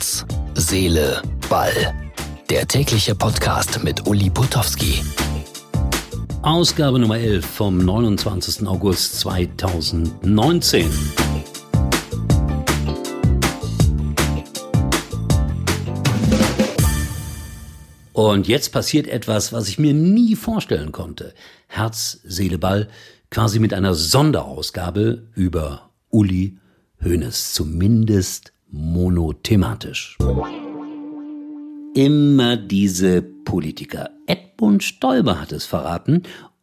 Herz, Seele, Ball. Der tägliche Podcast mit Uli Putowski. Ausgabe Nummer 11 vom 29. August 2019. Und jetzt passiert etwas, was ich mir nie vorstellen konnte. Herz, Seele, Ball, quasi mit einer Sonderausgabe über Uli Hoeneß, zumindest monothematisch. Immer diese Politiker. Edmund Stoiber hat es verraten.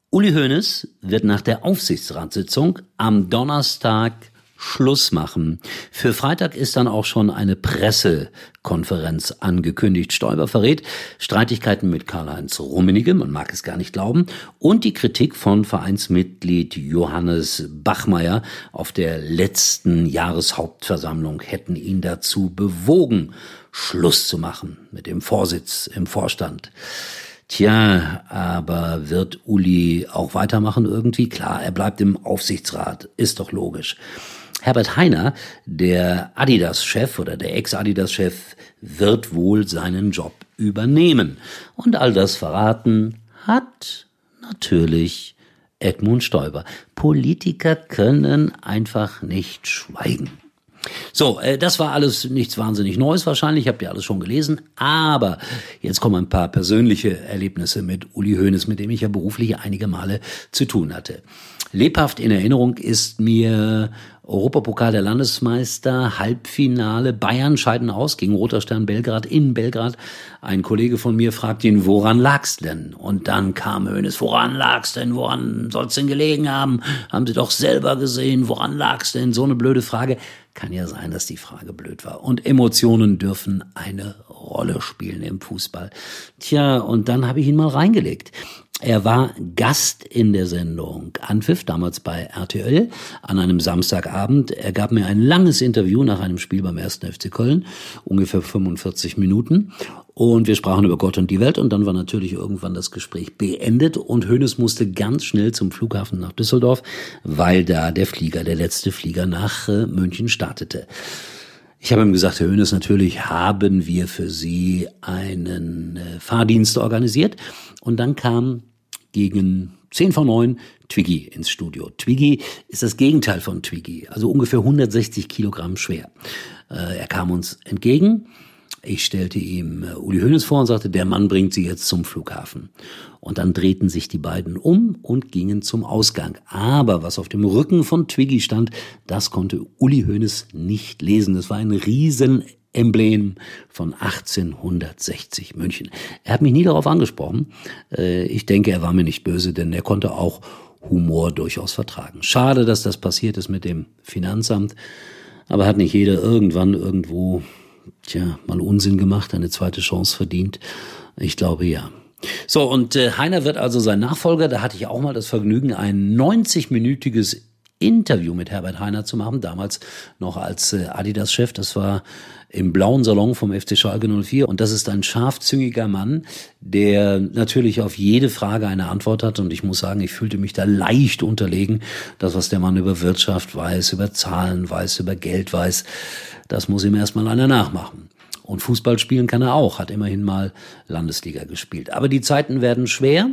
Uli Hoeneß wird nach der Aufsichtsratssitzung am Donnerstag Schluss machen. Für Freitag ist dann auch schon eine Pressekonferenz angekündigt. Stoiber verrät Streitigkeiten mit Karl-Heinz Rummenigge, man mag es gar nicht glauben, und die Kritik von Vereinsmitglied Johannes Bachmeier auf der letzten Jahreshauptversammlung hätten ihn dazu bewogen, Schluss zu machen mit dem Vorsitz im Vorstand. Tja, aber wird Uli auch weitermachen irgendwie? Klar, er bleibt im Aufsichtsrat, ist doch logisch. Herbert Heiner, der Adidas-Chef oder der Ex-Adidas-Chef, wird wohl seinen Job übernehmen. Und all das verraten hat natürlich Edmund Stoiber. Politiker können einfach nicht schweigen. So, äh, das war alles nichts wahnsinnig Neues wahrscheinlich, habt ihr alles schon gelesen, aber jetzt kommen ein paar persönliche Erlebnisse mit Uli Hoeneß, mit dem ich ja beruflich einige Male zu tun hatte. Lebhaft in Erinnerung ist mir Europapokal der Landesmeister, Halbfinale, Bayern scheiden aus gegen Roter Stern Belgrad in Belgrad. Ein Kollege von mir fragt ihn, woran lag's denn? Und dann kam Hönes, woran lag's denn? Woran soll's denn gelegen haben? Haben Sie doch selber gesehen, woran lag's denn? So eine blöde Frage. Kann ja sein, dass die Frage blöd war. Und Emotionen dürfen eine Rolle spielen im Fußball. Tja, und dann habe ich ihn mal reingelegt. Er war Gast in der Sendung Anpfiff, damals bei RTL, an einem Samstagabend. Er gab mir ein langes Interview nach einem Spiel beim 1. FC Köln, ungefähr 45 Minuten. Und wir sprachen über Gott und die Welt und dann war natürlich irgendwann das Gespräch beendet und Hönes musste ganz schnell zum Flughafen nach Düsseldorf, weil da der Flieger, der letzte Flieger nach äh, München startete. Ich habe ihm gesagt, Herr Hönes, natürlich haben wir für Sie einen äh, Fahrdienst organisiert. Und dann kam gegen 10 vor 9 Twiggy ins Studio. Twiggy ist das Gegenteil von Twiggy, also ungefähr 160 Kilogramm schwer. Äh, er kam uns entgegen. Ich stellte ihm äh, Uli Hoeneß vor und sagte, der Mann bringt sie jetzt zum Flughafen. Und dann drehten sich die beiden um und gingen zum Ausgang. Aber was auf dem Rücken von Twiggy stand, das konnte Uli Hoeneß nicht lesen. Das war ein riesen Emblem von 1860 München. Er hat mich nie darauf angesprochen. Äh, ich denke, er war mir nicht böse, denn er konnte auch Humor durchaus vertragen. Schade, dass das passiert ist mit dem Finanzamt, aber hat nicht jeder irgendwann irgendwo, tja, mal Unsinn gemacht, eine zweite Chance verdient? Ich glaube ja. So, und äh, Heiner wird also sein Nachfolger. Da hatte ich auch mal das Vergnügen, ein 90-minütiges Interview mit Herbert Heiner zu machen, damals noch als äh, Adidas-Chef. Das war im blauen Salon vom FC Schalke 04. Und das ist ein scharfzüngiger Mann, der natürlich auf jede Frage eine Antwort hat. Und ich muss sagen, ich fühlte mich da leicht unterlegen. Das, was der Mann über Wirtschaft weiß, über Zahlen weiß, über Geld weiß, das muss ihm erstmal einer nachmachen. Und Fußball spielen kann er auch, hat immerhin mal Landesliga gespielt. Aber die Zeiten werden schwer.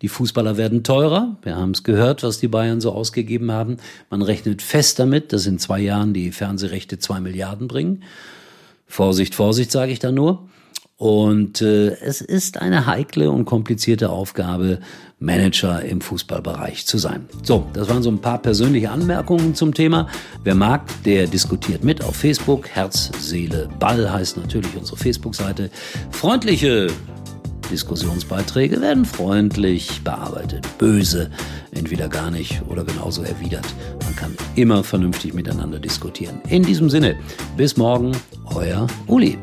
Die Fußballer werden teurer. Wir haben es gehört, was die Bayern so ausgegeben haben. Man rechnet fest damit, dass in zwei Jahren die Fernsehrechte zwei Milliarden bringen. Vorsicht, Vorsicht, sage ich da nur. Und äh, es ist eine heikle und komplizierte Aufgabe, Manager im Fußballbereich zu sein. So, das waren so ein paar persönliche Anmerkungen zum Thema. Wer mag, der diskutiert mit auf Facebook. Herz, Seele, Ball heißt natürlich unsere Facebook-Seite. Freundliche Diskussionsbeiträge werden freundlich bearbeitet. Böse entweder gar nicht oder genauso erwidert. Man kann immer vernünftig miteinander diskutieren. In diesem Sinne, bis morgen, euer Uli.